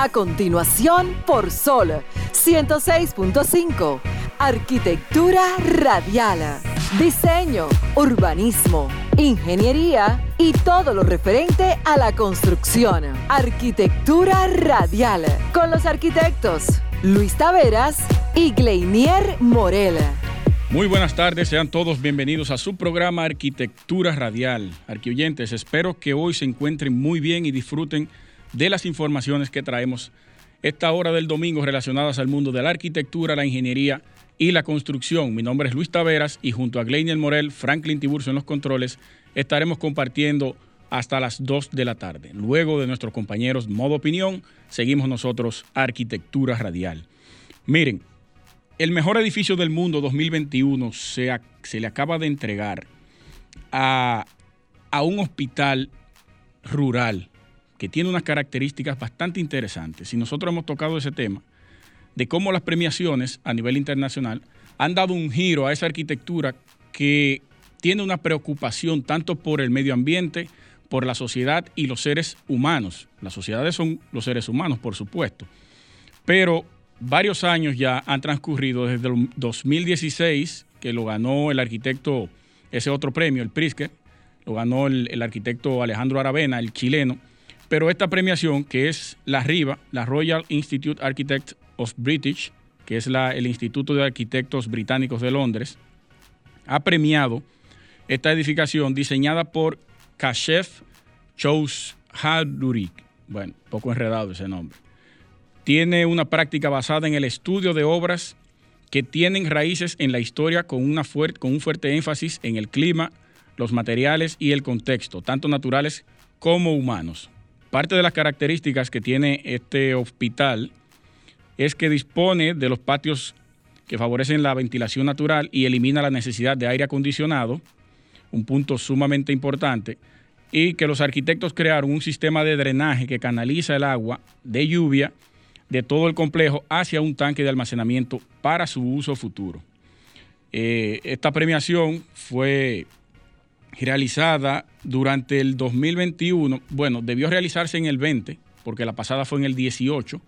A continuación, por Sol 106.5. Arquitectura radial. Diseño, urbanismo, ingeniería y todo lo referente a la construcción. Arquitectura radial. Con los arquitectos Luis Taveras y Gleinier Morel. Muy buenas tardes, sean todos bienvenidos a su programa Arquitectura Radial. Arquioyentes, espero que hoy se encuentren muy bien y disfruten de las informaciones que traemos esta hora del domingo relacionadas al mundo de la arquitectura, la ingeniería y la construcción. Mi nombre es Luis Taveras y junto a Gleinier Morel, Franklin Tiburcio en los controles, estaremos compartiendo hasta las 2 de la tarde. Luego de nuestros compañeros Modo Opinión, seguimos nosotros Arquitectura Radial. Miren, el mejor edificio del mundo 2021 se, se le acaba de entregar a, a un hospital rural que tiene unas características bastante interesantes. Y nosotros hemos tocado ese tema de cómo las premiaciones a nivel internacional han dado un giro a esa arquitectura que tiene una preocupación tanto por el medio ambiente, por la sociedad y los seres humanos. Las sociedades son los seres humanos, por supuesto. Pero varios años ya han transcurrido desde el 2016, que lo ganó el arquitecto, ese otro premio, el Pritzker, lo ganó el, arquitecto Alejandro Aravena, el chileno, pero esta premiación, que es la RIVA, la Royal Institute Architects of British, que es el Instituto de Arquitectos Británicos de Londres, ha premiado esta edificación diseñada por Kashef Chose Hadurik. Bueno, poco enredado ese nombre tiene una práctica basada en el estudio de obras que tienen raíces en la historia con, una con un fuerte énfasis en el clima, los materiales y el contexto, tanto naturales como humanos. Parte de las características que tiene este hospital es que dispone de los patios que favorecen la ventilación natural y elimina la necesidad de aire acondicionado, un punto sumamente importante, y que los arquitectos crearon un sistema de drenaje que canaliza el agua de lluvia de todo el complejo hacia un tanque de almacenamiento para su uso futuro. Eh, esta premiación fue realizada durante el 2021, bueno, debió realizarse en el 20, porque la pasada fue en el 18,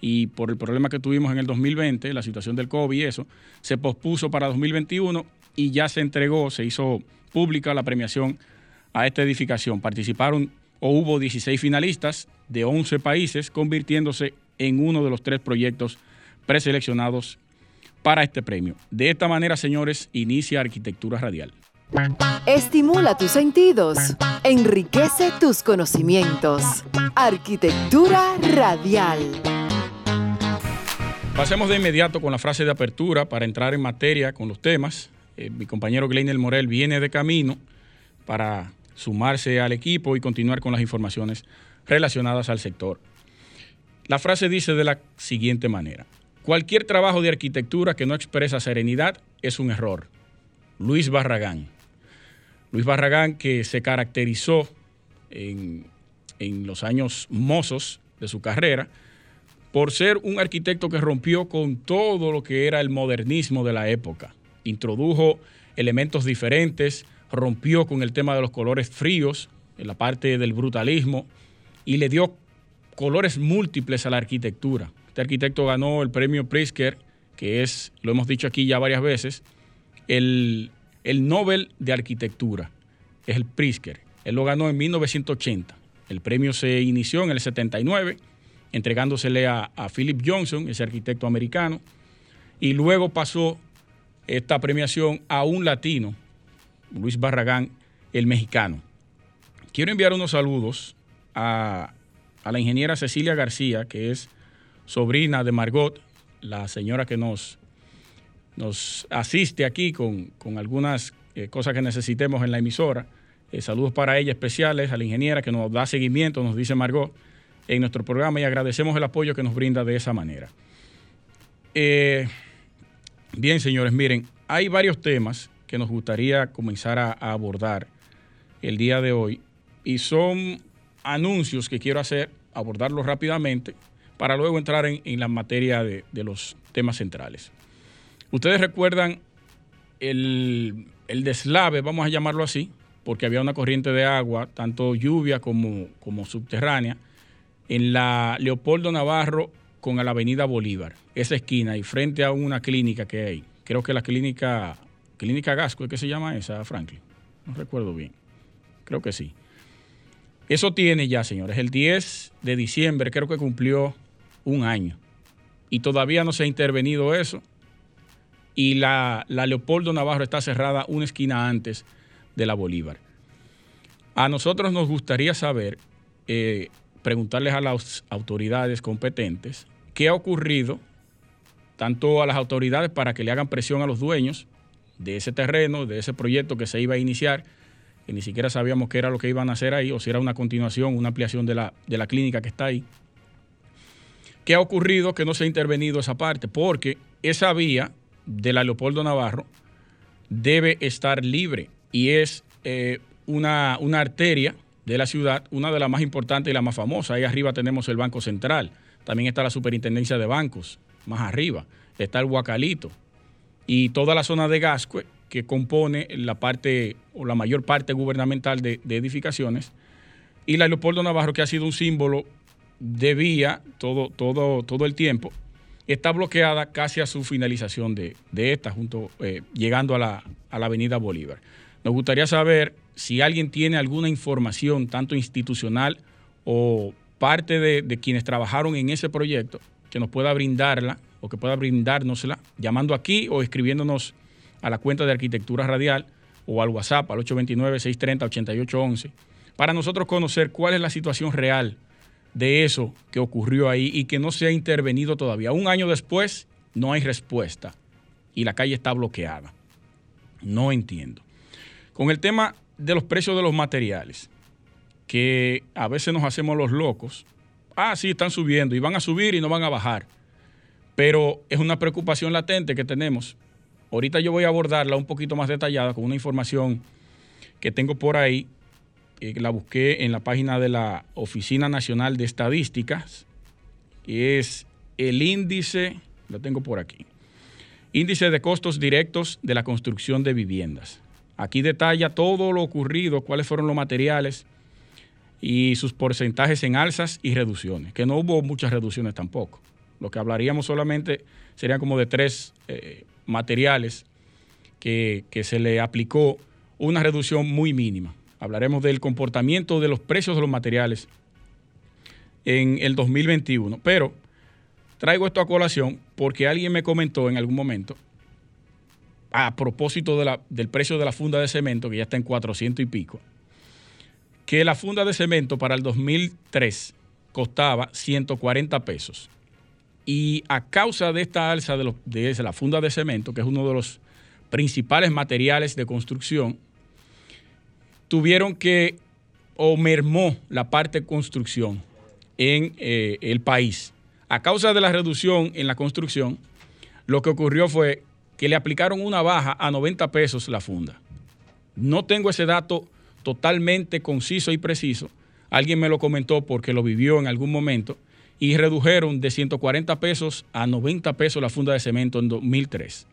y por el problema que tuvimos en el 2020, la situación del COVID y eso, se pospuso para 2021 y ya se entregó, se hizo pública la premiación a esta edificación. Participaron o hubo 16 finalistas de 11 países, convirtiéndose en uno de los tres proyectos preseleccionados para este premio. De esta manera, señores, inicia Arquitectura Radial. Estimula tus sentidos, enriquece tus conocimientos. Arquitectura Radial. Pasemos de inmediato con la frase de apertura para entrar en materia con los temas. Eh, mi compañero Gleinel Morel viene de camino para sumarse al equipo y continuar con las informaciones relacionadas al sector. La frase dice de la siguiente manera. Cualquier trabajo de arquitectura que no expresa serenidad es un error. Luis Barragán. Luis Barragán que se caracterizó en, los años mozos de su carrera por ser un arquitecto que rompió con todo lo que era el modernismo de la época. Introdujo elementos diferentes, rompió con el tema de los colores fríos, en la parte del brutalismo, y le dio colores múltiples a la arquitectura. Este arquitecto ganó el premio Pritzker, que es, lo hemos dicho aquí ya varias veces, el, el Nobel de Arquitectura, es el Pritzker. Él lo ganó en 1980. El premio se inició en el 79, entregándosele a, Philip Johnson, ese arquitecto americano, y luego pasó esta premiación a un latino, Luis Barragán, el mexicano. Quiero enviar unos saludos a a la ingeniera Cecilia García, que es sobrina de Margot, la señora que nos, nos asiste aquí con, algunas eh, cosas que necesitemos en la emisora. Eh, saludos para ella especiales, a la ingeniera que nos da seguimiento, nos dice Margot, en nuestro programa y agradecemos el apoyo que nos brinda de esa manera. Eh, bien, señores, miren, hay varios temas que nos gustaría comenzar a abordar el día de hoy y son anuncios que quiero hacer, abordarlos rápidamente, para luego entrar en, la materia de, los temas centrales. Ustedes recuerdan el, deslave, vamos a llamarlo así, porque había una corriente de agua, tanto lluvia como, como subterránea, en la Leopoldo Navarro con la avenida Bolívar, esa esquina y frente a una clínica que hay. Creo que la clínica, clínica Gasco, ¿es que se llama esa, Franklin? No recuerdo bien. Creo que sí. Eso tiene ya, señores. El 10 de diciembre creo que cumplió un año. Y todavía no se ha intervenido eso. Y la, la Leopoldo Navarro está cerrada una esquina antes de la Bolívar. A nosotros nos gustaría saber, eh, preguntarles a las autoridades competentes, qué ha ocurrido, tanto a las autoridades para que le hagan presión a los dueños de ese terreno, de ese proyecto que se iba a iniciar, que ni siquiera sabíamos qué era lo que iban a hacer ahí, o si era una continuación, una ampliación de la, de la clínica que está ahí. ¿Qué ha ocurrido que no se ha intervenido esa parte? Porque esa vía de la Leopoldo Navarro debe estar libre y es eh, una, una arteria de la ciudad, una de las más importantes y la más famosa. Ahí arriba tenemos el Banco Central, también está la Superintendencia de Bancos, más arriba, está el Huacalito y toda la zona de Gascue que compone la parte o la mayor parte gubernamental de, edificaciones y la Leopoldo Navarro que ha sido un símbolo de vía todo, todo, todo el tiempo está bloqueada casi a su finalización de, esta, junto, eh, llegando a la, a la avenida Bolívar. Nos gustaría saber si alguien tiene alguna información, tanto institucional o parte de, quienes trabajaron en ese proyecto, que nos pueda brindarla o que pueda brindárnosla, llamando aquí o escribiéndonos a la cuenta de Arquitectura Radial o al WhatsApp al 829-630-8811, para nosotros conocer cuál es la situación real de eso que ocurrió ahí y que no se ha intervenido todavía. Un año después no hay respuesta y la calle está bloqueada. No entiendo. Con el tema de los precios de los materiales, que a veces nos hacemos los locos. Ah, sí, están subiendo y van a subir y no van a bajar. Pero es una preocupación latente que tenemos. Ahorita yo voy a abordarla un poquito más detallada con una información que tengo por ahí, la busqué en la página de la Oficina Nacional de Estadísticas. Es el índice, lo tengo por aquí, índice de costos directos de la construcción de viviendas. Aquí detalla todo lo ocurrido, cuáles fueron los materiales y sus porcentajes en alzas y reducciones, que no hubo muchas reducciones tampoco. Lo que hablaríamos solamente serían como de tres eh, materiales que se le aplicó una reducción muy mínima. Hablaremos del comportamiento de los precios de los materiales en el 2021. Pero traigo esto a colación porque alguien me comentó en algún momento a propósito del precio de la funda de cemento, que ya está en 400 y pico, que la funda de cemento para el 2003 costaba 140 pesos. Y a causa de esta alza de, de la funda de cemento, que es uno de los principales materiales de construcción, tuvieron que, o mermó la parte de construcción en eh, el país. A causa de la reducción en la construcción, lo que ocurrió fue que le aplicaron una baja a 90 pesos la funda. No tengo ese dato totalmente conciso y preciso. Alguien me lo comentó porque lo vivió en algún momento y redujeron de 140 pesos a 90 pesos la funda de cemento en 2003.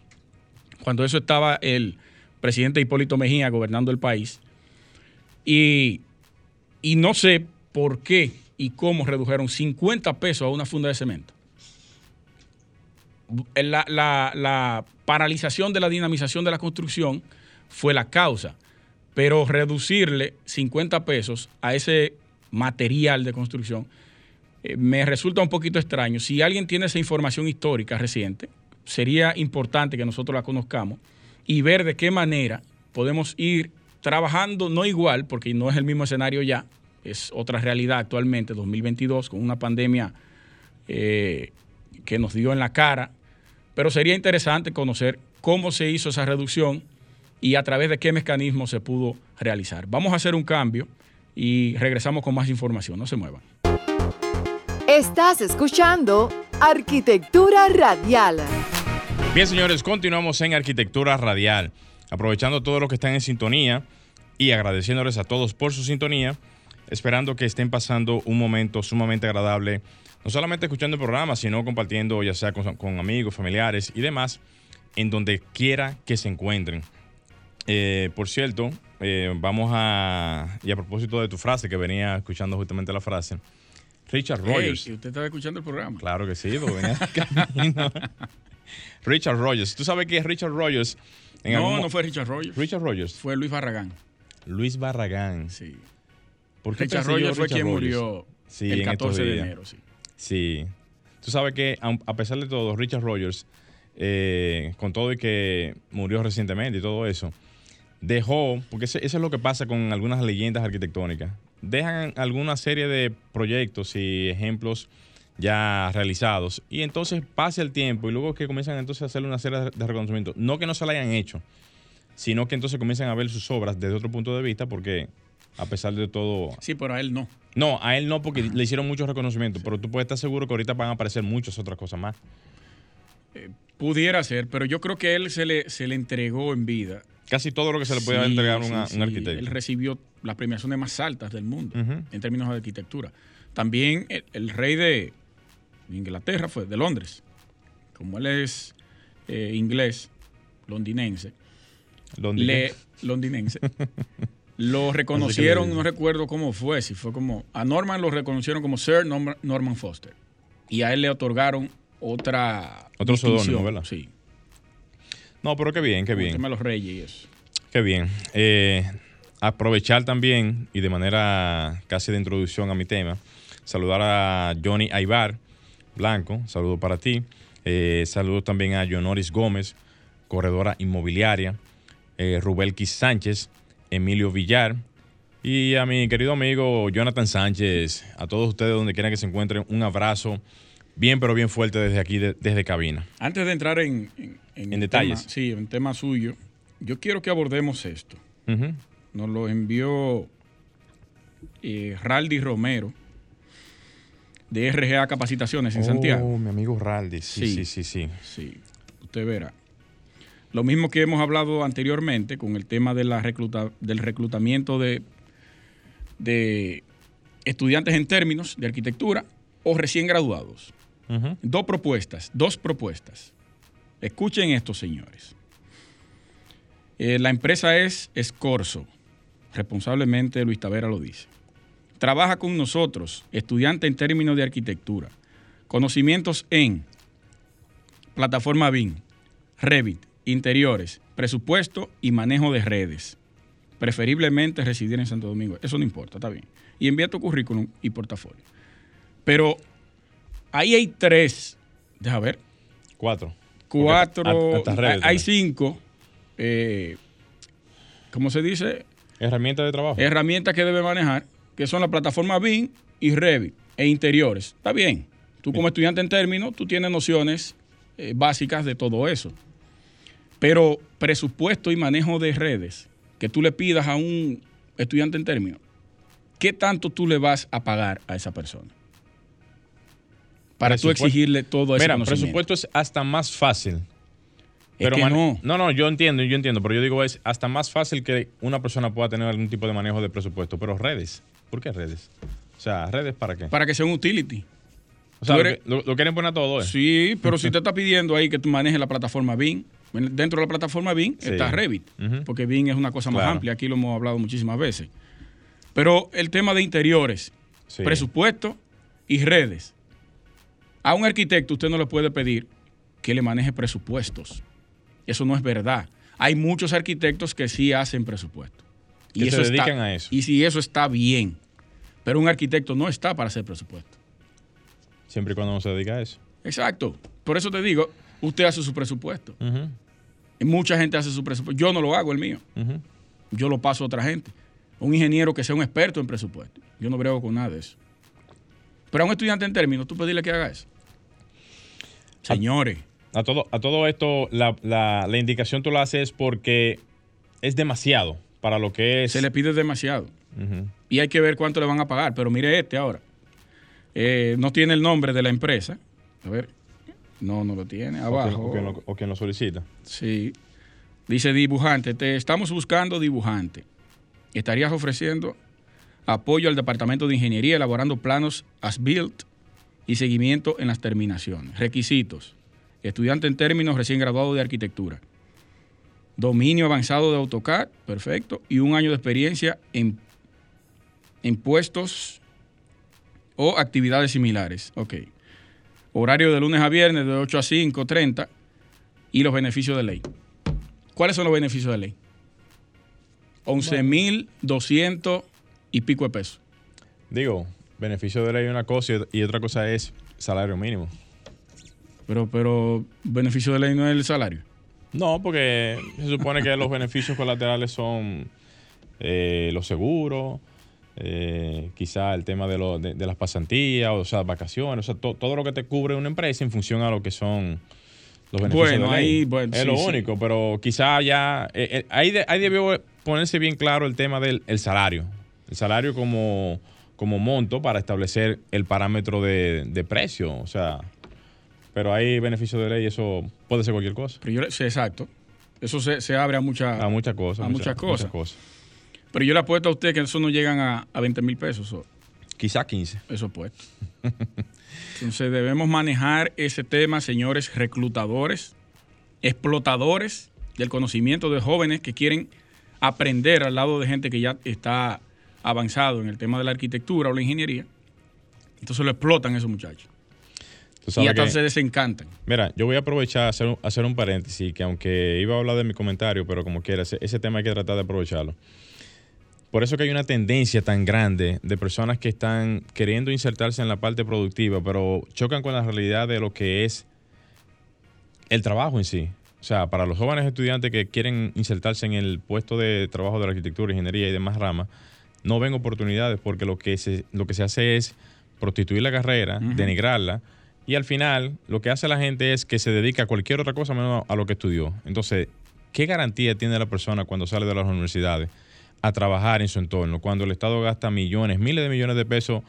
Cuando eso estaba el presidente Hipólito Mejía gobernando el país. Y, y no sé por qué y cómo redujeron 50 pesos a una funda de cemento la, paralización de la dinamización de la construcción fue la causa, pero reducirle 50 pesos a ese material de construcción eh, me resulta un poquito extraño. Si alguien tiene esa información histórica reciente, sería importante que nosotros la conozcamos y ver de qué manera podemos ir trabajando, no igual, porque no es el mismo escenario ya, es otra realidad actualmente, 2022, con una pandemia eh, que nos dio en la cara pero sería interesante conocer cómo se hizo esa reducción y a través de qué mecanismo se pudo realizar. Vamos a hacer un cambio y regresamos con más información. No se muevan. Estás escuchando Arquitectura Radial. Bien, señores, continuamos en Arquitectura Radial. Aprovechando a todos los que están en sintonía y agradeciéndoles a todos por su sintonía, esperando que estén pasando un momento sumamente agradable no solamente escuchando el programa, sino compartiendo ya sea con, amigos, familiares y demás, en donde quiera que se encuentren. Eh, por cierto, eh, vamos a, y a propósito de tu frase, que venía escuchando justamente la frase, Richard Rogers. ¿Y usted estaba escuchando el programa? Claro que sí, porque venía camino. Richard Rogers. ¿Tú sabes qué es Richard Rogers? En no, no fue Richard Rogers. Richard Rogers. Fue Luis Barragán. Luis Barragán. Sí. ¿Por qué Richard Rogers fue quien murió el 14 de enero. Sí. sí. Tú sabes que, a pesar de todo, Richard Rogers, eh, con todo y que murió recientemente y todo eso, dejó, porque eso es lo que pasa con algunas leyendas arquitectónicas, dejan alguna serie de proyectos y ejemplos ya realizados y entonces pasa el tiempo y luego que comienzan entonces a hacer una serie de reconocimientos, no que no se la hayan hecho, sino que entonces comienzan a ver sus obras desde otro punto de vista porque a pesar de todo... Sí, pero a él no. No, a él no porque le hicieron muchos reconocimientos, pero tú puedes estar seguro que ahorita van a aparecer muchas otras cosas más. Eh, pudiera ser, pero yo creo que él se le, se le entregó en vida. Casi todo lo que se le puede entregar a un arquitecto. Él recibió las premiaciones más altas del mundo en términos de arquitectura. También el, rey de Inglaterra fue de Londres. Como él es eh, inglés, londinense, londinense. Le, londinense lo reconocieron, no recuerdo cómo fue, si fue como. A Norman lo reconocieron como Sir Norman Foster. Y a él le otorgaron otra. Otro seudónimo, ¿verdad? Sí. No, pero qué bien, qué bien. Los reyes y eso. Qué bien. Eh, aprovechar también, y de manera casi de introducción a mi tema, saludar a Johnny Aibar Blanco, saludo para ti. Eh, saludo también a Yonoris Gómez, corredora inmobiliaria. Eh, Rubelquis Sánchez, Emilio Villar y a mi querido amigo Jonathan Sánchez, a todos ustedes donde quieran que se encuentren, un abrazo bien pero bien fuerte desde aquí, desde cabina. Antes de entrar en, en, detalles. sí, en tema suyo, yo quiero que abordemos esto. Nos lo envió eh, Raldi Romero de RGA Capacitaciones en oh, Santiago. mi amigo Raldi, sí, sí, sí, sí. Sí, usted verá. Lo mismo que hemos hablado anteriormente con el tema de la recluta, del reclutamiento de, de estudiantes en términos de arquitectura o recién graduados. Dos propuestas, dos propuestas. Escuchen esto, señores. Eh, la empresa es Escorzo, responsablemente Luis Tavera lo dice. Trabaja con nosotros, estudiante en términos de arquitectura. Conocimientos en plataforma BIM, Revit, interiores, presupuesto y manejo de redes. Preferiblemente residir en Santo Domingo. Eso no importa, está bien. Y envía tu currículum y portafolio. Pero ahí hay tres. Deja ver. Cuatro. Cuatro. hay cinco. Eh, ¿Cómo se dice? Herramientas de trabajo. Herramientas que debe manejar, que son la plataforma BIM y Revit e interiores. Está bien. Tú como estudiante en términos, tú tienes nociones eh, básicas de todo eso. Pero presupuesto y manejo de redes, que tú le pidas a un estudiante en términos, ¿qué tanto tú le vas a pagar a esa persona? Para tú exigirle todo eso. Mira, presupuesto es hasta más fácil. Pero no. no, no, yo entiendo, yo entiendo, pero yo digo es hasta más fácil que una persona pueda tener algún tipo de manejo de presupuesto, pero redes, ¿por qué redes? O sea, redes para qué? Para que sea un utility. O sea, lo, quieren poner todo, ¿eh? Sí, pero si te está pidiendo ahí que tú manejes la plataforma BIM, Dentro de la plataforma BIM está Revit, porque BIM es una cosa más amplia, aquí lo hemos hablado muchísimas veces. Pero el tema de interiores, presupuesto y redes. A un arquitecto usted no le puede pedir que le maneje presupuestos. Eso no es verdad. Hay muchos arquitectos que sí hacen presupuesto. Y se dedican a eso. Y si eso está bien. Pero un arquitecto no está para hacer presupuesto. Siempre y cuando no se dedica a eso. Exacto. Por eso te digo, usted hace su presupuesto. Mucha gente hace su presupuesto. Yo no lo hago el mío. Yo lo paso a otra gente. Un ingeniero que sea un experto en presupuesto. Yo no brego con nada de eso. Pero a un estudiante en términos, tú pedirle que haga eso. Señores. A, todo, a todo esto, la, indicación tú la haces porque es demasiado para lo que es. Se le pide demasiado. Y hay que ver cuánto le van a pagar. Pero mire este ahora. Eh, no tiene el nombre de la empresa. A ver, no, no lo tiene. Abajo. O quien lo, solicita. Sí. Dice dibujante, te estamos buscando dibujante. Estarías ofreciendo apoyo al Departamento de Ingeniería elaborando planos as-built y seguimiento en las terminaciones. Requisitos. Estudiante en términos recién graduado de arquitectura. Dominio avanzado de AutoCAD, perfecto. Y un año de experiencia en, en puestos o actividades similares. Ok. Horario de lunes a viernes de 8 a 5, 30 y los beneficios de ley. ¿Cuáles son los beneficios de ley? 11.200 y pico de pesos. Digo, beneficio de ley es una cosa y otra cosa es salario mínimo. Pero, pero, beneficio de ley no es el salario. No, porque se supone que los beneficios colaterales son eh, los seguros, eh, quizá el tema de, lo, de, las pasantías, o sea, vacaciones, o sea, todo lo que te cubre una empresa en función a lo que son los beneficios bueno, de Ahí, bueno, es lo único, pero quizá ya, eh, ahí, ahí debió ponerse bien claro el tema del salario. El salario como, como monto para establecer el parámetro de, de precio, o sea pero hay beneficios de ley eso puede ser cualquier cosa. Pero yo, sí, exacto. Eso se, abre a, muchas a muchas cosas. A muchas, cosas. Pero yo le apuesto a usted que eso no llegan a, a 20 mil pesos. Quizá 15. Eso puesto. Entonces debemos manejar ese tema, señores reclutadores, explotadores del conocimiento de jóvenes que quieren aprender al lado de gente que ya está avanzado en el tema de la arquitectura o la ingeniería. Entonces lo explotan esos muchachos y entonces se desencantan. Mira, yo voy a aprovechar hacer, hacer un paréntesis, que aunque iba a hablar de mi comentario, pero como quiera, ese, tema hay que tratar de aprovecharlo. Por eso que hay una tendencia tan grande de personas que están queriendo insertarse en la parte productiva, pero chocan con la realidad de lo que es el trabajo en sí. O sea, para los jóvenes estudiantes que quieren insertarse en el puesto de trabajo de la arquitectura, ingeniería y demás ramas, no ven oportunidades porque lo que se, lo que se hace es prostituir la carrera, denigrarla, y al final, lo que hace la gente es que se dedica a cualquier otra cosa menos a lo que estudió. Entonces, ¿qué garantía tiene la persona cuando sale de las universidades a trabajar en su entorno? Cuando el Estado gasta millones, miles de millones de pesos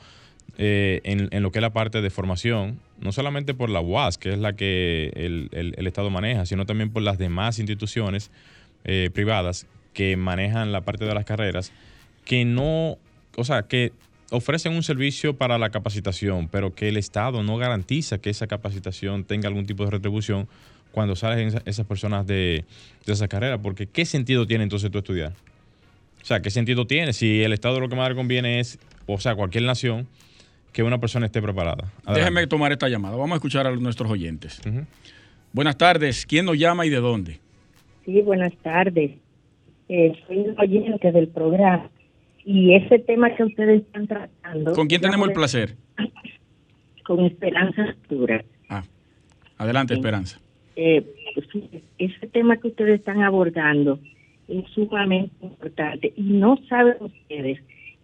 eh, en, lo que es la parte de formación, no solamente por la UAS, que es la que el, Estado maneja, sino también por las demás instituciones eh, privadas que manejan la parte de las carreras, que no, o sea, que ofrecen un servicio para la capacitación, pero que el Estado no garantiza que esa capacitación tenga algún tipo de retribución cuando salen esas personas de, esa carrera, porque ¿qué sentido tiene entonces tú estudiar? O sea, ¿qué sentido tiene si el Estado lo que más le conviene es, o sea, cualquier nación, que una persona esté preparada? Déjeme tomar esta llamada. Vamos a escuchar a nuestros oyentes. Buenas tardes. ¿Quién nos llama y de dónde? Sí, buenas tardes. Eh, soy un oyente del programa. Y ese tema que ustedes están tratando... ¿Con quién tenemos el placer? Con Esperanza Artura. Ah, adelante Esperanza. Eh, ese tema que ustedes están abordando es sumamente importante y no saben ustedes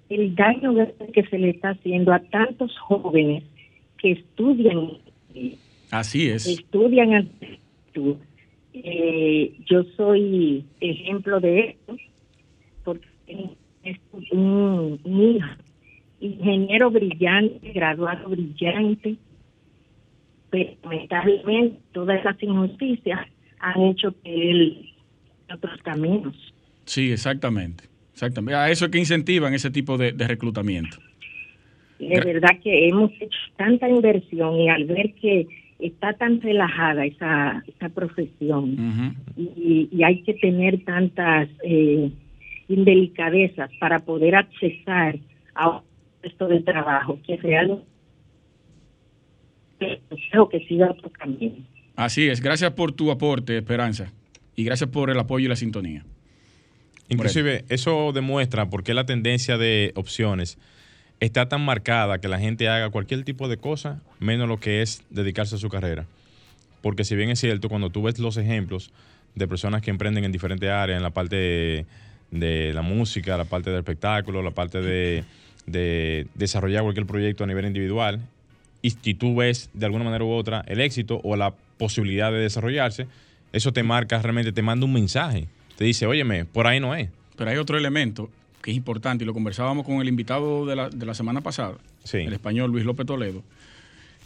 el daño que se le está haciendo a tantos jóvenes que estudian. Así es. Estudian eh, yo soy ejemplo de esto porque es un, hijo, ingeniero brillante, graduado brillante, pero lamentablemente todas esas injusticias han hecho que él otros caminos. Sí, exactamente. Exactamente. A eso es que incentivan ese tipo de, reclutamiento. De verdad que hemos hecho tanta inversión y al ver que está tan relajada esa, esa profesión y, y, hay que tener tantas eh, indelicadezas para poder accesar a un puesto de trabajo que realmente que siga otro camino. Así es, gracias por tu aporte, Esperanza, y gracias por el apoyo y la sintonía. Inclusive, eso demuestra por qué la tendencia de opciones está tan marcada que la gente haga cualquier tipo de cosa, menos lo que es dedicarse a su carrera. Porque si bien es cierto, cuando tú ves los ejemplos de personas que emprenden en diferentes áreas, en la parte de de la música, la parte del espectáculo, la parte de, desarrollar cualquier proyecto a nivel individual, y si tú ves de alguna manera u otra el éxito o la posibilidad de desarrollarse, eso te marca, realmente te manda un mensaje. Te dice, óyeme, por ahí no es. Pero hay otro elemento que es importante y lo conversábamos con el invitado de la, de la semana pasada, el español Luis López Toledo,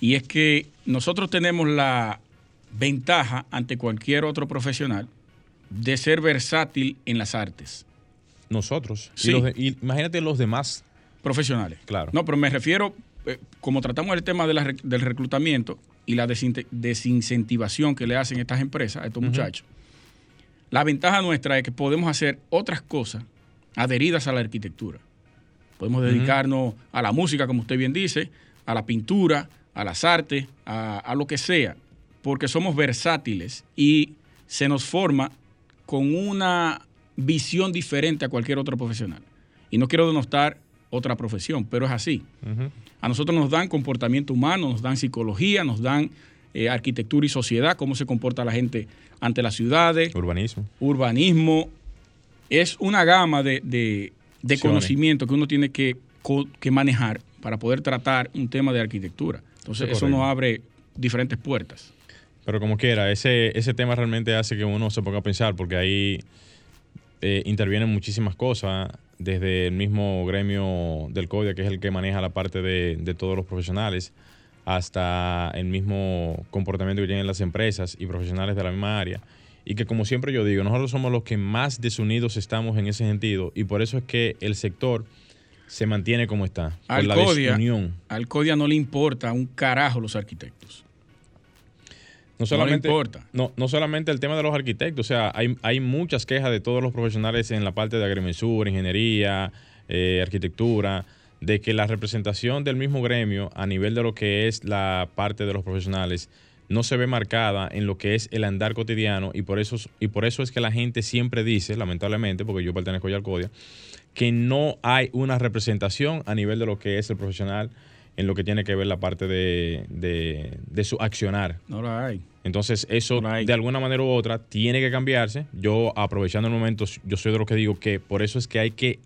y es que nosotros tenemos la ventaja ante cualquier otro profesional de ser versátil en las artes. Nosotros. Y, imagínate los demás. Profesionales. Claro. No, pero me refiero, eh, como tratamos el tema del reclutamiento y la desincentivación que le hacen estas empresas, a estos muchachos, la ventaja nuestra es que podemos hacer otras cosas adheridas a la arquitectura. Podemos dedicarnos a la música, como usted bien dice, a la pintura, a las artes, a, a lo que sea, porque somos versátiles y se nos forma con una visión diferente a cualquier otro profesional. Y no quiero denostar otra profesión, pero es así. A nosotros nos dan comportamiento humano, nos dan psicología, nos dan eh, arquitectura y sociedad, cómo se comporta la gente ante las ciudades. Urbanismo. Urbanismo. Es una gama de, de, conocimiento que uno tiene que, que, manejar para poder tratar un tema de arquitectura. Entonces, eso nos abre diferentes puertas. Pero como quiera, ese, ese tema realmente hace que uno se ponga a pensar, porque ahí eh, intervienen muchísimas cosas, desde el mismo gremio del CODIA, que es el que maneja la parte de, de todos los profesionales, hasta el mismo comportamiento que tienen las empresas y profesionales de la misma área. Y que como siempre yo digo, nosotros somos los que más desunidos estamos en ese sentido y por eso es que el sector se mantiene como está. Al, la CODIA, al CODIA no le importa un carajo los arquitectos. No solamente, no, no, solamente el tema de los arquitectos, o sea, hay, hay, muchas quejas de todos los profesionales en la parte de agrimensura, ingeniería, eh, arquitectura, de que la representación del mismo gremio a nivel de lo que es la parte de los profesionales no se ve marcada en lo que es el andar cotidiano y por eso, y por eso es que la gente siempre dice, lamentablemente, porque yo pertenezco ya al CODIA, que no hay una representación a nivel de lo que es el profesional en lo que tiene que ver la parte de, de, su accionar. No la hay. Entonces, eso de alguna manera u otra tiene que cambiarse. Yo, aprovechando el momento, yo soy de lo que digo que por eso es que hay que,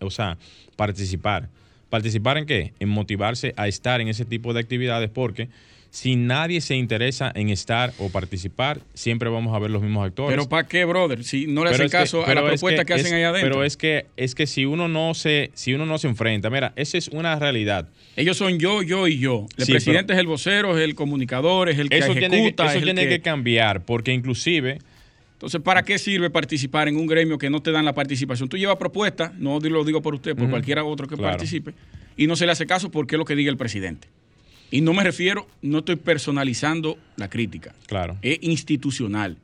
o sea, participar. ¿Participar en qué? En motivarse a estar en ese tipo de actividades porque si nadie se interesa en estar o participar, siempre vamos a ver los mismos actores. Pero ¿para qué, brother? Si no le hacen caso a la propuesta que, hacen allá adentro. Pero es que es que si uno no se si uno no se enfrenta, mira, esa es una realidad. Ellos son yo, yo y yo. El presidente es el vocero, es el comunicador, es el que eso ejecuta. Tiene, eso tiene que cambiar porque inclusive entonces, ¿para qué sirve participar en un gremio que no te dan la participación? Tú llevas propuestas, no lo digo por usted, por cualquiera otro que participe, y no se le hace caso porque es lo que diga el presidente. Y no me refiero, no estoy personalizando la crítica. Claro. Es institucional.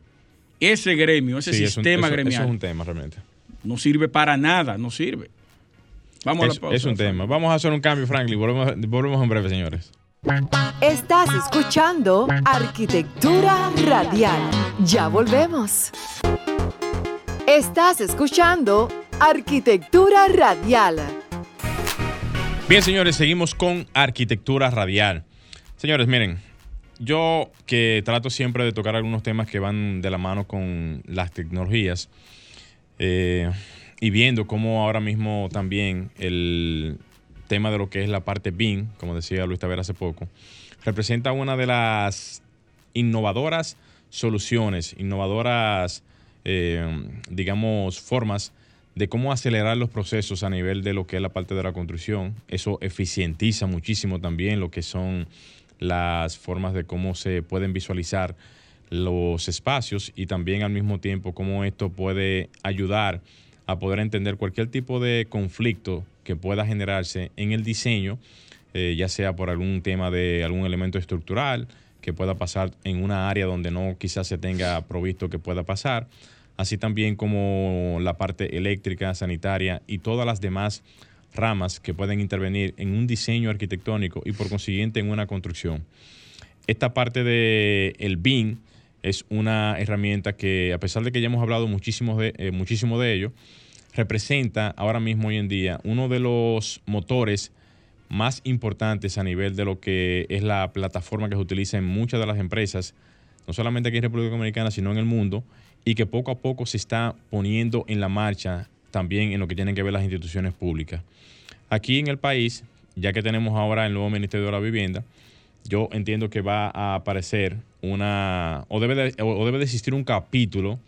Ese gremio, ese sistema gremial. Eso es un tema realmente. No sirve para nada, no sirve. Vamos a la pausa. Es un tema. Vamos a hacer un cambio, Franklin. Volvemos, volvemos en breve, señores. Estás escuchando Arquitectura Radial. Ya volvemos. Estás escuchando Arquitectura Radial. Bien, señores, seguimos con Arquitectura Radial. Señores, miren, yo que trato siempre de tocar algunos temas que van de la mano con las tecnologías eh, y viendo cómo ahora mismo también el tema de lo que es la parte BIM, como decía Luis Taver hace poco, representa una de las innovadoras soluciones, innovadoras, eh, digamos, formas de cómo acelerar los procesos a nivel de lo que es la parte de la construcción. Eso eficientiza muchísimo también lo que son las formas de cómo se pueden visualizar los espacios y también al mismo tiempo cómo esto puede ayudar a poder entender cualquier tipo de conflicto que pueda generarse en el diseño, eh, ya sea por algún tema de algún elemento estructural que pueda pasar en una área donde no quizás se tenga provisto que pueda pasar, así también como la parte eléctrica, sanitaria y todas las demás ramas que pueden intervenir en un diseño arquitectónico y por consiguiente en una construcción. Esta parte del el BIM es una herramienta que, a pesar de que ya hemos hablado muchísimo de, eh, muchísimo de ello, representa ahora mismo hoy en día uno de los motores más importantes a nivel de lo que es la plataforma que se utiliza en muchas de las empresas, no solamente aquí en República Dominicana, sino en el mundo, y que poco a poco se está poniendo en la marcha también en lo que tienen que ver las instituciones públicas. Aquí en el país, ya que tenemos ahora el nuevo Ministerio de la Vivienda, yo entiendo que va a aparecer una, o debe de, o debe de existir un capítulo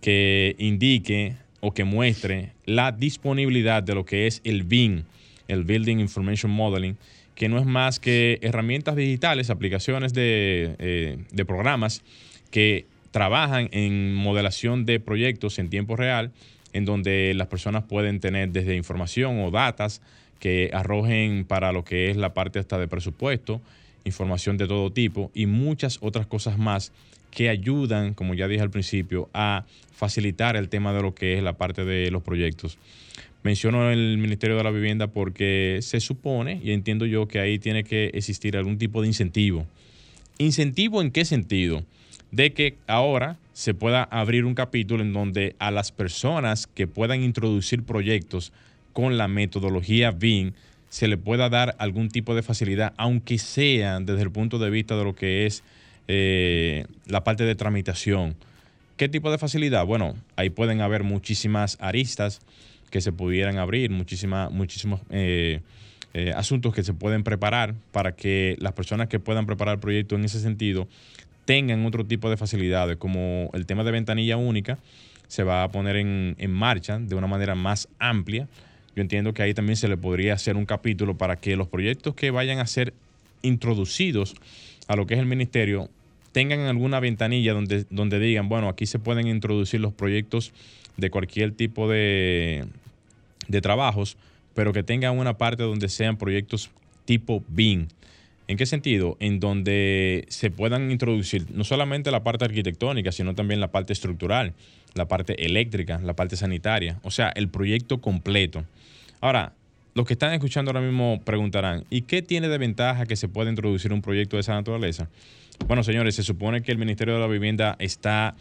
que indique o que muestre la disponibilidad de lo que es el BIM, el Building Information Modeling, que no es más que herramientas digitales, aplicaciones de, eh, de programas que trabajan en modelación de proyectos en tiempo real, en donde las personas pueden tener desde información o datas que arrojen para lo que es la parte hasta de presupuesto información de todo tipo y muchas otras cosas más que ayudan, como ya dije al principio, a facilitar el tema de lo que es la parte de los proyectos. Menciono el Ministerio de la Vivienda porque se supone, y entiendo yo, que ahí tiene que existir algún tipo de incentivo. ¿Incentivo en qué sentido? De que ahora se pueda abrir un capítulo en donde a las personas que puedan introducir proyectos con la metodología BIM se le pueda dar algún tipo de facilidad, aunque sea desde el punto de vista de lo que es eh, la parte de tramitación. ¿Qué tipo de facilidad? Bueno, ahí pueden haber muchísimas aristas que se pudieran abrir, muchísimas, muchísimos eh, eh, asuntos que se pueden preparar para que las personas que puedan preparar proyectos en ese sentido tengan otro tipo de facilidades, como el tema de ventanilla única se va a poner en, marcha de una manera más amplia. Yo entiendo que ahí también se le podría hacer un capítulo para que los proyectos que vayan a ser introducidos a lo que es el ministerio tengan alguna ventanilla donde, donde digan, bueno, aquí se pueden introducir los proyectos de cualquier tipo de, de trabajos, pero que tengan una parte donde sean proyectos tipo BIM. ¿En qué sentido? En donde se puedan introducir no solamente la parte arquitectónica, sino también la parte estructural, la parte eléctrica, la parte sanitaria, o sea, el proyecto completo. Ahora, los que están escuchando ahora mismo preguntarán, ¿y qué tiene de ventaja que se pueda introducir un proyecto de esa naturaleza? Bueno, señores, se supone que el Ministerio de la Vivienda está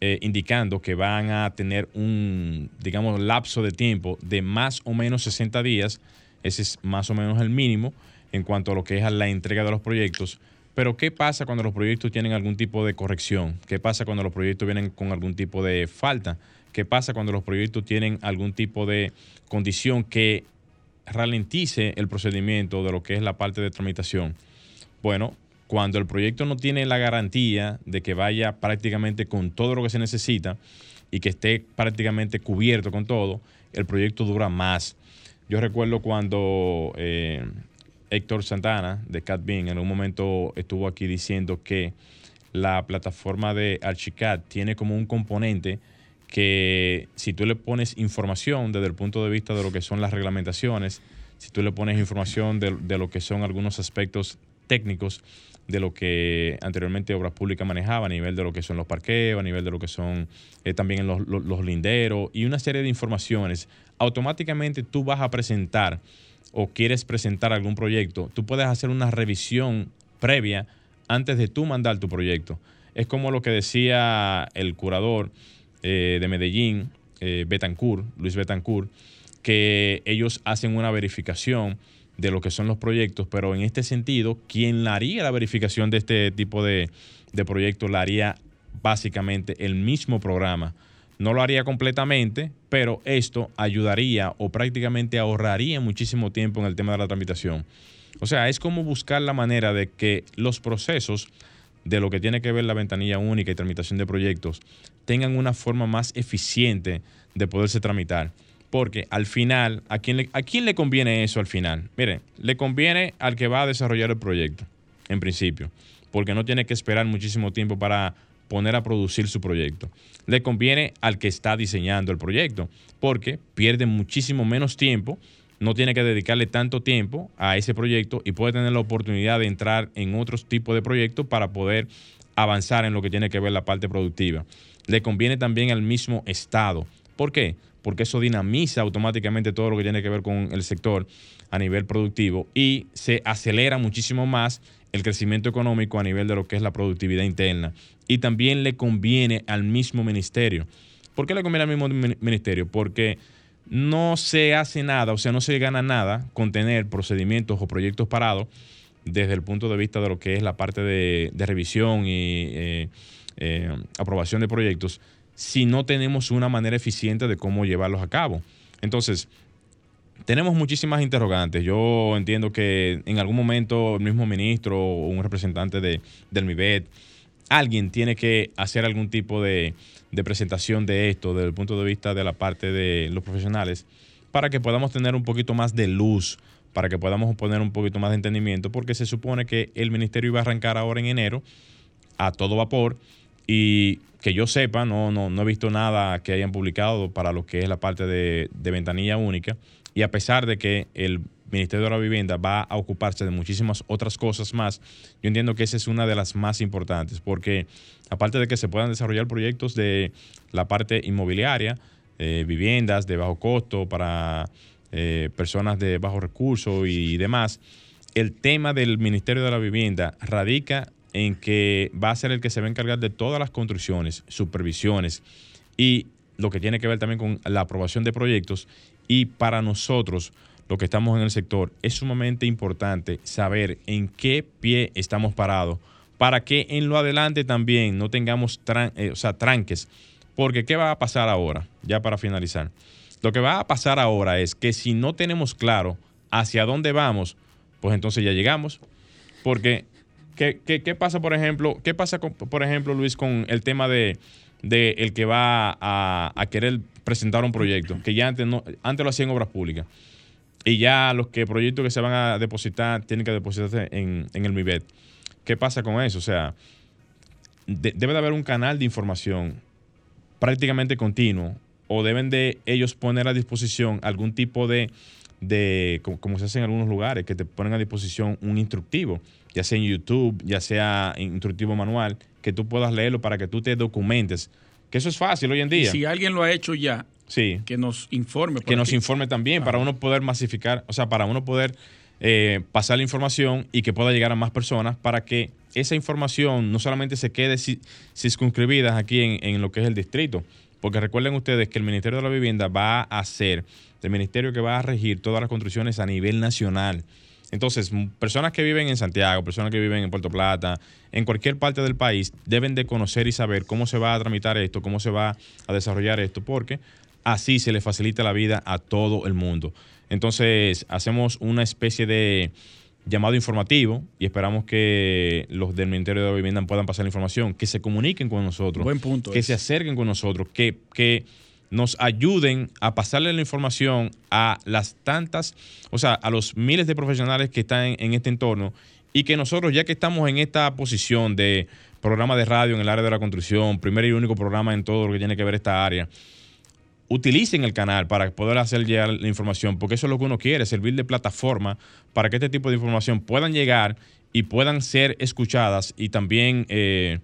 eh, indicando que van a tener un, digamos, lapso de tiempo de más o menos 60 días. Ese es más o menos el mínimo en cuanto a lo que es la entrega de los proyectos. Pero ¿qué pasa cuando los proyectos tienen algún tipo de corrección? ¿Qué pasa cuando los proyectos vienen con algún tipo de falta? ¿Qué pasa cuando los proyectos tienen algún tipo de condición que ralentice el procedimiento de lo que es la parte de tramitación? Bueno, cuando el proyecto no tiene la garantía de que vaya prácticamente con todo lo que se necesita y que esté prácticamente cubierto con todo, el proyecto dura más. Yo recuerdo cuando eh, Héctor Santana de CatBeam en un momento estuvo aquí diciendo que la plataforma de Archicad tiene como un componente que si tú le pones información desde el punto de vista de lo que son las reglamentaciones, si tú le pones información de, lo que son algunos aspectos técnicos de lo que anteriormente Obras Públicas manejaba a nivel de lo que son los parqueos, a nivel de lo que son eh, también los, los linderos y una serie de informaciones, automáticamente tú vas a presentar o quieres presentar algún proyecto, tú puedes hacer una revisión previa antes de tú mandar tu proyecto. Es como lo que decía el curador eh, de Medellín, eh, Betancourt, Luis Betancourt, que ellos hacen una verificación de lo que son los proyectos, pero en este sentido, quien haría la verificación de este tipo de, de proyectos la haría básicamente el mismo programa. No lo haría completamente, pero esto ayudaría o prácticamente ahorraría muchísimo tiempo en el tema de la tramitación. O sea, es como buscar la manera de que los procesos de lo que tiene que ver la ventanilla única y tramitación de proyectos tengan una forma más eficiente de poderse tramitar. Porque al final, ¿a quién, le, ¿a quién le conviene eso al final? Miren, le conviene al que va a desarrollar el proyecto, en principio, porque no tiene que esperar muchísimo tiempo para poner a producir su proyecto. Le conviene al que está diseñando el proyecto, porque pierde muchísimo menos tiempo, no tiene que dedicarle tanto tiempo a ese proyecto y puede tener la oportunidad de entrar en otros tipos de proyectos para poder avanzar en lo que tiene que ver la parte productiva. Le conviene también al mismo Estado. ¿Por qué? Porque eso dinamiza automáticamente todo lo que tiene que ver con el sector a nivel productivo y se acelera muchísimo más el crecimiento económico a nivel de lo que es la productividad interna. Y también le conviene al mismo ministerio. ¿Por qué le conviene al mismo ministerio? Porque no se hace nada, o sea, no se gana nada con tener procedimientos o proyectos parados desde el punto de vista de lo que es la parte de, revisión y eh, eh, aprobación de proyectos si no tenemos una manera eficiente de cómo llevarlos a cabo. Entonces, tenemos muchísimas interrogantes. Yo entiendo que en algún momento el mismo ministro o un representante de, del MIBET, alguien tiene que hacer algún tipo de, presentación de esto desde el punto de vista de la parte de los profesionales para que podamos tener un poquito más de luz, para que podamos poner un poquito más de entendimiento, porque se supone que el ministerio iba a arrancar ahora en enero a todo vapor y que yo sepa, no, no, no he visto nada que hayan publicado para lo que es la parte de, de ventanilla única. Y a pesar de que el Ministerio de la Vivienda va a ocuparse de muchísimas otras cosas más, yo entiendo que esa es una de las más importantes, porque aparte de que se puedan desarrollar proyectos de la parte inmobiliaria, viviendas de bajo costo para eh, personas de bajo recursos y demás, el tema del Ministerio de la Vivienda radica en que va a ser el que se va a encargar de todas las construcciones, supervisiones y lo que tiene que ver también con la aprobación de proyectos. Y para nosotros, los que estamos en el sector, es sumamente importante saber en qué pie estamos parados para que en lo adelante también no tengamos eh, tranques. Porque ¿qué va a pasar ahora? Ya para finalizar. Lo que va a pasar ahora es que si no tenemos claro hacia dónde vamos, pues entonces ya llegamos. Porque ¿Qué, pasa, por ejemplo, qué pasa, por ejemplo, Luis, con el tema de, el que va a, querer presentar un proyecto, que ya antes, no, antes lo hacían en obras públicas, y ya los que proyectos que se van a depositar tienen que depositarse en, el MIBET. ¿Qué pasa con eso? O sea, debe de haber un canal de información prácticamente continuo o deben de ellos poner a disposición algún tipo de, de como se hace en algunos lugares, que te ponen a disposición un instructivo ya sea en YouTube, ya sea instructivo manual, que tú puedas leerlo para que tú te documentes. Que eso es fácil hoy en día. si alguien lo ha hecho ya, sí. que nos informe. Que nos informe también para uno poder masificar, o sea, para uno poder eh, pasar la información y que pueda llegar a más personas para que esa información no solamente se quede circunscribida aquí en, en lo que es el distrito, porque recuerden ustedes que el Ministerio de la Vivienda va a ser el ministerio que va a regir todas las construcciones a nivel nacional. Entonces, personas que viven en Santiago, personas que viven en Puerto Plata, en cualquier parte del país, deben de conocer y saber cómo se va a tramitar esto, cómo se va a desarrollar esto, porque así se le facilita la vida a todo el mundo. Entonces, hacemos una especie de llamado informativo y esperamos que los del Ministerio de la Vivienda puedan pasar la información, que se comuniquen con nosotros, Buen punto que se acerquen con nosotros, que, que nos ayuden a pasarle la información a las tantas, o sea, a los miles de profesionales que están en, este entorno y que nosotros, ya que estamos en esta posición de programa de radio en el área de la construcción, primer y único programa en todo lo que tiene que ver esta área, utilicen el canal para poder hacer llegar la información, porque eso es lo que uno quiere, servir de plataforma para que este tipo de información puedan llegar y puedan ser escuchadas y también, eh,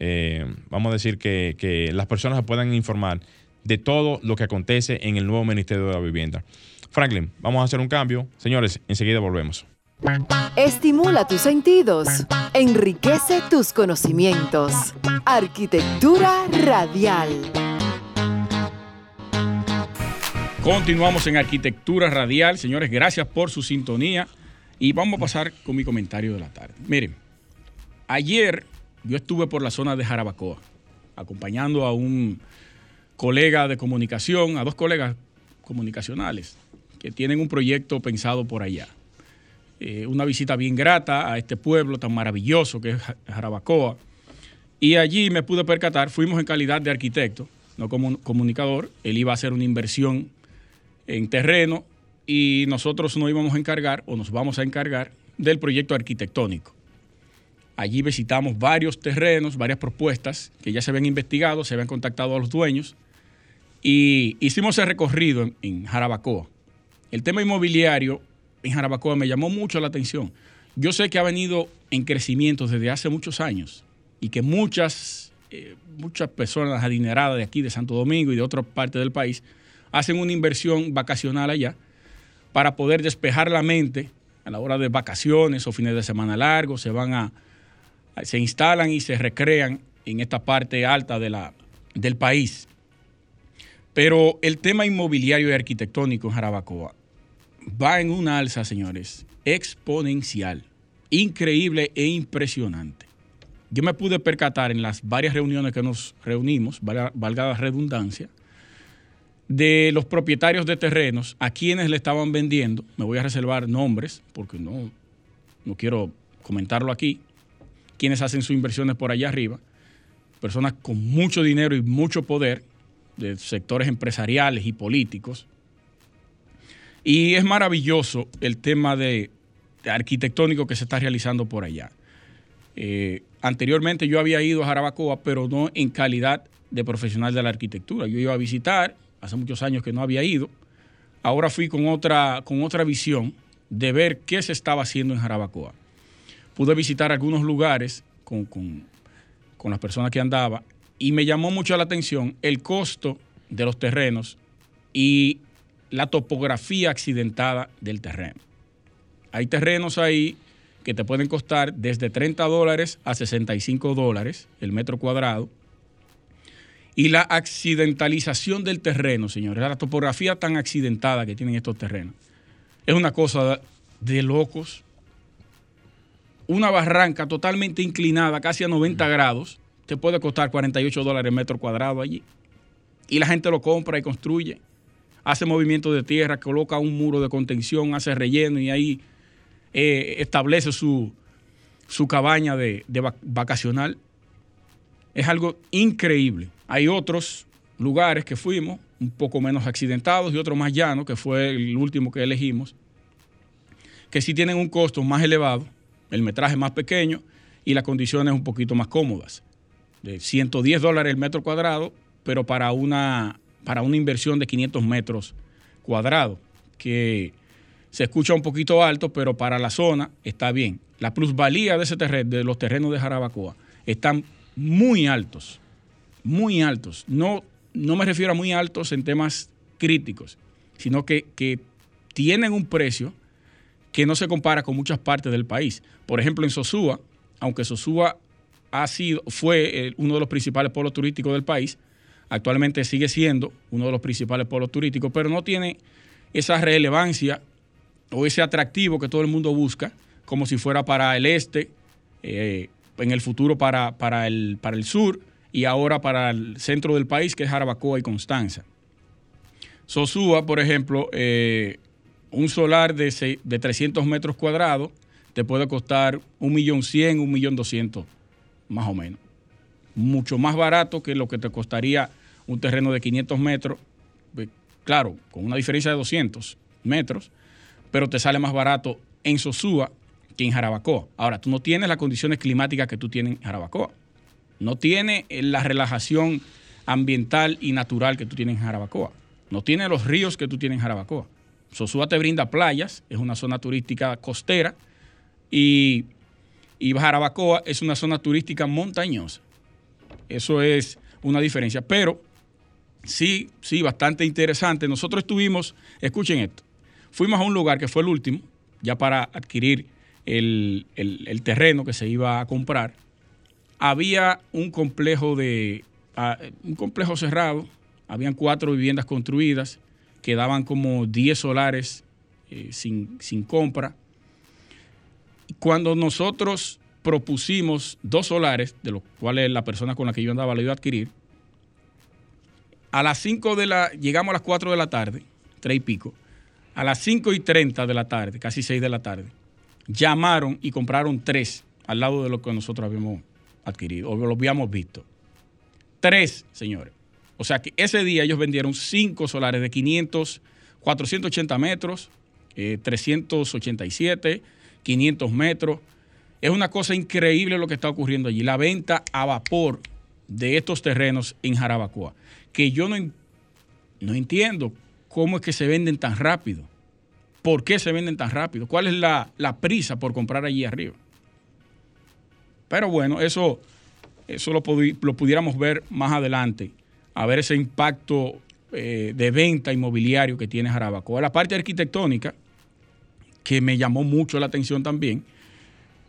eh, vamos a decir, que, que las personas puedan informar de todo lo que acontece en el nuevo Ministerio de la Vivienda. Franklin, vamos a hacer un cambio. Señores, enseguida volvemos. Estimula tus sentidos, enriquece tus conocimientos. Arquitectura radial. Continuamos en Arquitectura Radial. Señores, gracias por su sintonía. Y vamos a pasar con mi comentario de la tarde. Miren, ayer yo estuve por la zona de Jarabacoa, acompañando a un colega de comunicación, a dos colegas comunicacionales que tienen un proyecto pensado por allá. Eh, una visita bien grata a este pueblo tan maravilloso que es Jarabacoa. Y allí me pude percatar, fuimos en calidad de arquitecto, no como comunicador. Él iba a hacer una inversión en terreno y nosotros nos íbamos a encargar o nos vamos a encargar del proyecto arquitectónico. Allí visitamos varios terrenos, varias propuestas que ya se habían investigado, se habían contactado a los dueños y hicimos el recorrido en, Jarabacoa. El tema inmobiliario en Jarabacoa me llamó mucho la atención. Yo sé que ha venido en crecimiento desde hace muchos años y que muchas, eh, muchas personas adineradas de aquí, de Santo Domingo y de otras partes del país, hacen una inversión vacacional allá para poder despejar la mente a la hora de vacaciones o fines de semana largos, se van a, se instalan y se recrean en esta parte alta de la, del país. Pero el tema inmobiliario y arquitectónico en Jarabacoa va en una alza, señores, exponencial, increíble e impresionante. Yo me pude percatar en las varias reuniones que nos reunimos, valga la redundancia, de los propietarios de terrenos a quienes le estaban vendiendo, me voy a reservar nombres porque no, no quiero comentarlo aquí, quienes hacen sus inversiones por allá arriba, personas con mucho dinero y mucho poder de sectores empresariales y políticos. Y es maravilloso el tema de, arquitectónico que se está realizando por allá. Eh, anteriormente yo había ido a Jarabacoa, pero no en calidad de profesional de la arquitectura. Yo iba a visitar, hace muchos años que no había ido. Ahora fui con otra, con otra visión, de ver qué se estaba haciendo en Jarabacoa. Pude visitar algunos lugares con, con, con las personas que andaba y me llamó mucho la atención el costo de los terrenos y la topografía accidentada del terreno. Hay terrenos ahí que te pueden costar desde 30 dólares a 65 dólares el metro cuadrado. Y la accidentalización del terreno, señores, la topografía tan accidentada que tienen estos terrenos, es una cosa de locos. Una barranca totalmente inclinada, casi a 90 grados, te puede costar 48 dólares el metro cuadrado allí. Y la gente lo compra y construye. Hace movimiento de tierra, coloca un muro de contención, hace relleno y ahí eh, establece su, cabaña de, vacacional. Es algo increíble. Hay otros lugares que fuimos, un poco menos accidentados y otros más llanos, que fue el último que elegimos, que sí tienen un costo más elevado, el metraje más pequeño y las condiciones un poquito más cómodas. De 110 dólares el metro cuadrado, pero para una, para una inversión de 500 metros cuadrados, que se escucha un poquito alto, pero para la zona está bien. La plusvalía de, ese terreno, de los terrenos de Jarabacoa están muy altos, muy altos. No, no me refiero a muy altos en temas críticos, sino que, que tienen un precio que no se compara con muchas partes del país. Por ejemplo, en Sosúa, aunque Sosúa ha sido, fue eh, uno de los principales polos turísticos del país, actualmente sigue siendo uno de los principales polos turísticos, pero no tiene esa relevancia o ese atractivo que todo el mundo busca, como si fuera para el este, eh, en el futuro para, para, el, para el sur y ahora para el centro del país, que es Jarabacoa y Constanza. Sosúa, por ejemplo, eh, un solar de, de 300 metros cuadrados te puede costar un millón cien, un millón doscientos, más o menos. Mucho más barato que lo que te costaría un terreno de 500 metros, pues, claro, con una diferencia de 200 metros, pero te sale más barato en Sosúa que en Jarabacoa. Ahora, tú no tienes las condiciones climáticas que tú tienes en Jarabacoa. No tienes eh, la relajación ambiental y natural que tú tienes en Jarabacoa. No tiene los ríos que tú tienes en Jarabacoa. Sosúa te brinda playas, es una zona turística costera, y, y Jarabacoa es una zona turística montañosa. Eso es una diferencia. Pero sí, sí, bastante interesante. Nosotros estuvimos, escuchen esto, Fuimos a un lugar que fue el último, ya para adquirir el, terreno que se iba a comprar. Había un complejo de ah, un complejo cerrado, habían cuatro viviendas construidas, quedaban como 10 solares eh, sin, sin compra. Cuando nosotros propusimos dos solares, de los cuales la persona con la que yo andaba la iba a adquirir, a las 5 de la, llegamos a las 4 de la tarde, tres y pico, a las 5 y 30 de la tarde, casi 6 de la tarde, llamaron y compraron tres al lado de lo que nosotros habíamos adquirido o lo habíamos visto. Tres, señores. O sea que ese día ellos vendieron cinco solares de 500, 480 metros, 387, eh, 500 metros. Es una cosa increíble lo que está ocurriendo allí. La venta a vapor de estos terrenos en Jarabacoa. Que yo no, no entiendo cómo es que se venden tan rápido. ¿Por qué se venden tan rápido? ¿Cuál es la, prisa por comprar allí arriba? Pero bueno, eso, eso lo, pudiéramos ver más adelante, a ver ese impacto eh, de venta inmobiliario que tiene Jarabacoa. La parte arquitectónica, que me llamó mucho la atención también,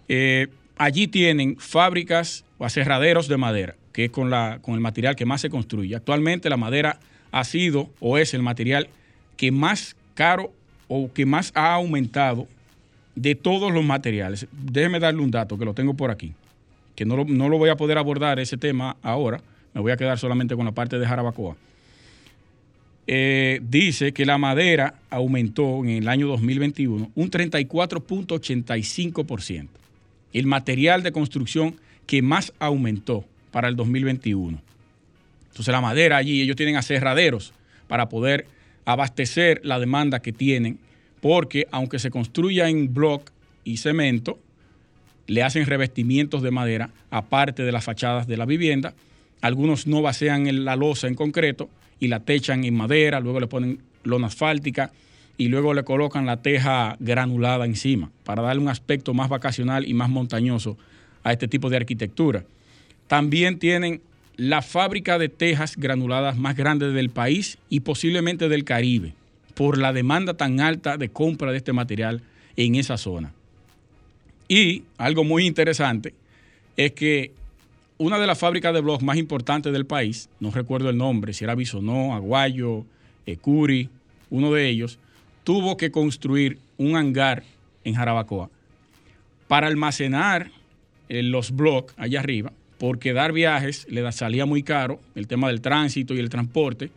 eh, allí tienen fábricas o aserraderos de madera, que es con, la, con el material que más se construye. Actualmente la madera ha sido o es el material que más caro o que más ha aumentado de todos los materiales. Déjeme darle un dato que lo tengo por aquí, que no lo, voy a poder abordar ese tema ahora, me voy a quedar solamente con la parte de Jarabacoa. Eh, dice que la madera aumentó en el año 2021 un 34.85%. El material de construcción que más aumentó para el 2021. Entonces la madera allí, ellos tienen aserraderos para poder abastecer la demanda que tienen, porque aunque se construya en block y cemento, le hacen revestimientos de madera aparte de las fachadas de la vivienda. Algunos no vacían la losa en concreto y la techan en madera, luego le ponen lona asfáltica y luego le colocan la teja granulada encima para darle un aspecto más vacacional y más montañoso a este tipo de arquitectura. También tienen la fábrica de tejas granuladas más grande del país y posiblemente del Caribe, por la demanda tan alta de compra de este material en esa zona. Y algo muy interesante es que una de las fábricas de blogs más importantes del país, no recuerdo el nombre, si era Bisonó, Aguayo, Ecuri, uno de ellos, tuvo que construir un hangar en Jarabacoa para almacenar eh, los blogs allá arriba, porque dar viajes le salía muy caro, el tema del tránsito y el transporte.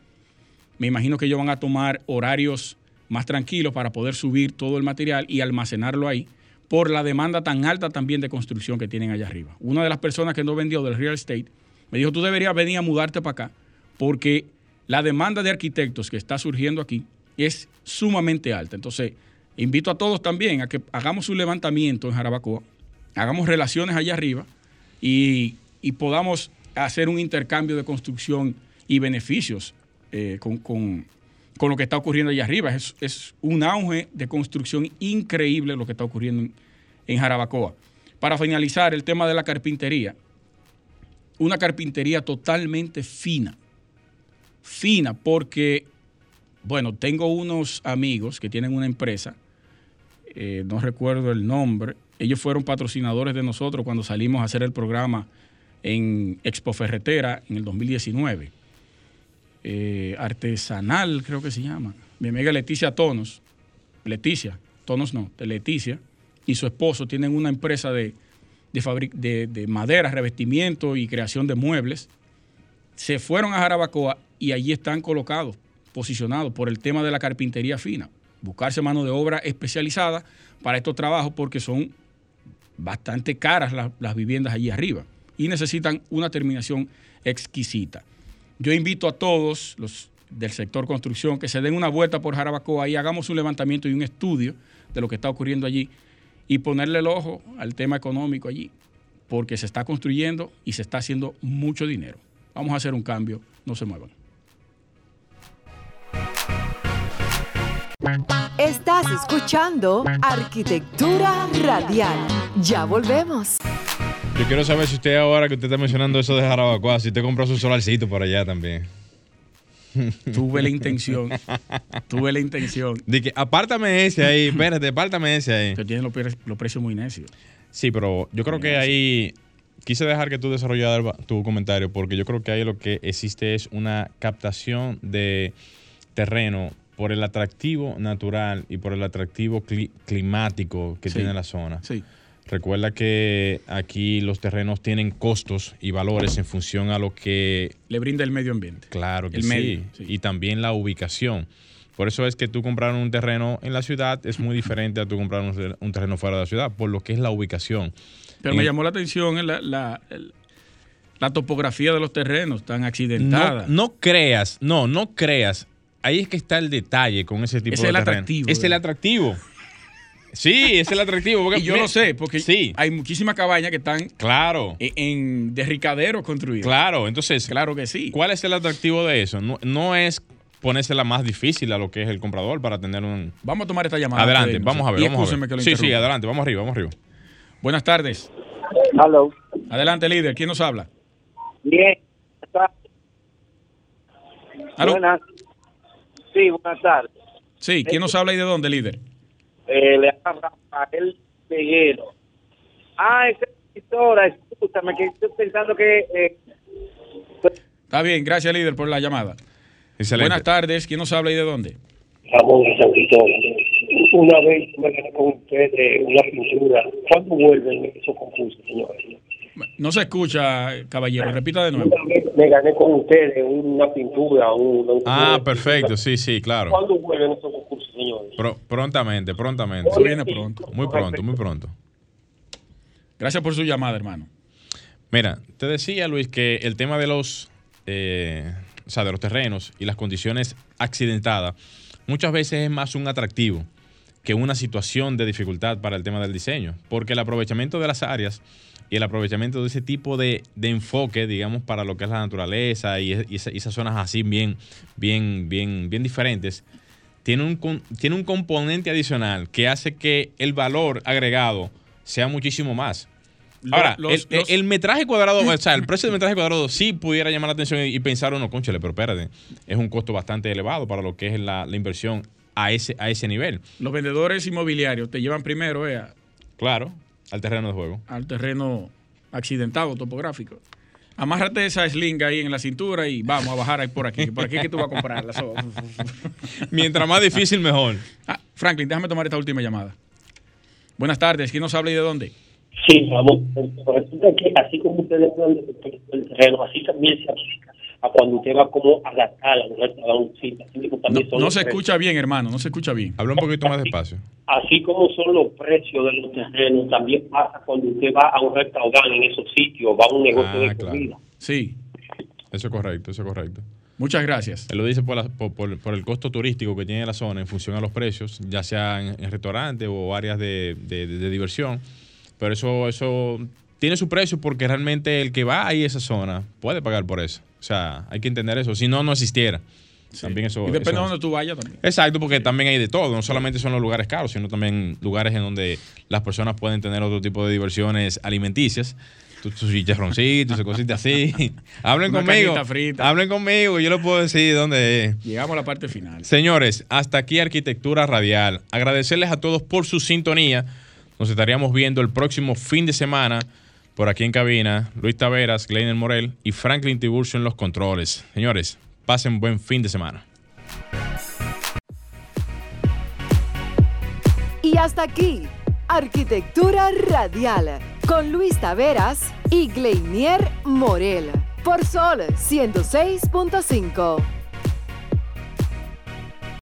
Me imagino que ellos van a tomar horarios más tranquilos para poder subir todo el material y almacenarlo ahí por la demanda tan alta también de construcción que tienen allá arriba. Una de las personas que no vendió del real estate me dijo, tú deberías venir a mudarte para acá porque la demanda de arquitectos que está surgiendo aquí es sumamente alta. Entonces, invito a todos también a que hagamos un levantamiento en Jarabacoa, hagamos relaciones allá arriba y, podamos hacer un intercambio de construcción y beneficios eh, con, lo que está ocurriendo allá arriba. Es, un auge de construcción increíble lo que está ocurriendo en, en Jarabacoa. Para finalizar, el tema de la carpintería. Una carpintería totalmente fina. Fina porque bueno, tengo unos amigos que tienen una empresa, eh, no recuerdo el nombre, ellos fueron patrocinadores de nosotros cuando salimos a hacer el programa en Expo Ferretera en el 2019. Eh, artesanal, creo que se llama. Mi amiga Leticia Tonos, Leticia, Tonos no, Leticia, y su esposo tienen una empresa de, de, de madera, revestimiento y creación de muebles. Se fueron a Jarabacoa y allí están colocados posicionado por el tema de la carpintería fina. Buscarse mano de obra especializada para estos trabajos porque son bastante caras las, viviendas allí arriba y necesitan una terminación exquisita. Yo invito a todos los del sector construcción que se den una vuelta por Jarabacoa y hagamos un levantamiento y un estudio de lo que está ocurriendo allí y ponerle el ojo al tema económico allí, porque se está construyendo y se está haciendo mucho dinero. Vamos a hacer un cambio, no se muevan. Estás escuchando Arquitectura Radial. Ya volvemos. Yo quiero saber si usted ahora que usted está mencionando eso de Jarabacoa, si usted compró su solarcito por allá también. Tuve la intención. Tuve la intención. De que apártame ese ahí, espérate, apártame ese ahí. Que tiene los, precios muy necios. Sí, pero yo creo que ahí quise dejar que tú desarrollaras tu comentario porque yo creo que ahí lo que existe es una captación de terreno por el atractivo natural y por el atractivo climático que tiene la zona. Sí. Recuerda que aquí los terrenos tienen costos y valores en función a lo que... Le brinda el medio ambiente. Claro que sí. Y también la ubicación. Por eso es que tú comprar un terreno en la ciudad es muy diferente a tú comprar un, terreno fuera de la ciudad, por lo que es la ubicación. Pero me llamó la atención la, la, la, topografía de los terrenos tan accidentada. No, no creas, no, no creas ahí es que está el detalle con ese tipo de el atractivo. Es el atractivo. Sí, es el atractivo. y yo lo sé, porque sí. hay muchísimas cabañas que están claro. En, de ricaderos construidos. Claro, entonces. Claro que sí. ¿Cuál es el atractivo de eso? No, es ponerse la más difícil a lo que es el comprador para tener un. Vamos a tomar esta llamada. Adelante, vamos a ver. Vamos a ver. sí, sí, adelante, vamos arriba, vamos arriba. Buenas tardes. Hello. Adelante, líder. ¿Quién nos habla? Bien. Buenas. Sí, buenas tardes. Sí, ¿quién nos habla y de dónde, líder? Eh, le habla Rafael Peguero. Ah, esa escritora, escúchame, que estoy pensando que... Eh, Está bien, gracias, líder, por la llamada. Buenas tardes, ¿quién nos habla y de dónde? Ramón San Una vez me quedé con ustedes una pintura. ¿Cuándo vuelven esos concursos, señores? No se escucha, caballero. Repita de nuevo. Me gané con ustedes una pintura. ah, perfecto. Sí, sí, claro. ¿Cuándo vuelven estos concursos, señores? prontamente, prontamente. Eso viene pronto. Muy pronto, muy pronto. Gracias por su llamada, hermano. Mira, te decía, Luis, que el tema de los, eh, o sea, de los terrenos y las condiciones accidentadas muchas veces es más un atractivo que una situación de dificultad para el tema del diseño, porque el aprovechamiento de las áreas y el aprovechamiento de ese tipo de, enfoque, digamos, para lo que es la naturaleza y, esas zonas así bien, bien, bien, bien diferentes, tiene un, tiene un componente adicional que hace que el valor agregado sea muchísimo más. Ahora, el, metraje cuadrado, o sea, el precio del metraje cuadrado sí pudiera llamar la atención y, pensar uno, conchale, pero espérate, es un costo bastante elevado para lo que es la, inversión a ese, a ese nivel. Los vendedores inmobiliarios te llevan primero, eh, Claro, al terreno de juego. Al terreno accidentado, topográfico. Amárrate esa sling ahí en la cintura y vamos a bajar ahí por aquí. Por aquí que tú vas a comprarla. Mientras más difícil, mejor. Ah, Franklin, déjame tomar esta última llamada. Buenas tardes. ¿Quién nos habla y de dónde? Sí, vamos. Resulta que así como ustedes hablan del terreno, así también se aplica a cuando usted va como a la sala un restaurante. No, no se escucha bien, hermano, no se escucha bien. Habla un poquito más despacio. Así como son los precios de los terrenos, también pasa cuando usted va a un restaurante en esos sitios, va a un negocio de ah, comida. Sí. Eso es correcto, eso es correcto. Muchas gracias. Él lo dice por, por, el costo turístico que tiene la zona en función a los precios, ya sea en, restaurantes o áreas de, de diversión. Pero eso, eso tiene su precio porque realmente el que va ahí a esa zona puede pagar por eso. O sea, hay que entender eso. Si no, no existiera. También eso, y depende de donde tú vayas también. Exacto, porque también hay de todo. No solamente son los lugares caros, sino también lugares en donde las personas pueden tener otro tipo de diversiones alimenticias. Tus chicharroncitos, cositas así. Hablen conmigo. Hablen conmigo, yo lo puedo decir dónde es. Llegamos a la parte final. Señores, hasta aquí Arquitectura Radial. Agradecerles a todos por su sintonía. Nos estaríamos viendo el próximo fin de semana por aquí en cabina. Luis Taveras, Glenn Morel y Franklin Tiburcio en los controles. Señores, pasen buen fin de semana. Y hasta aquí, Arquitectura Radial, con Luis Taveras y Gleinier Morel, por Sol 106.5.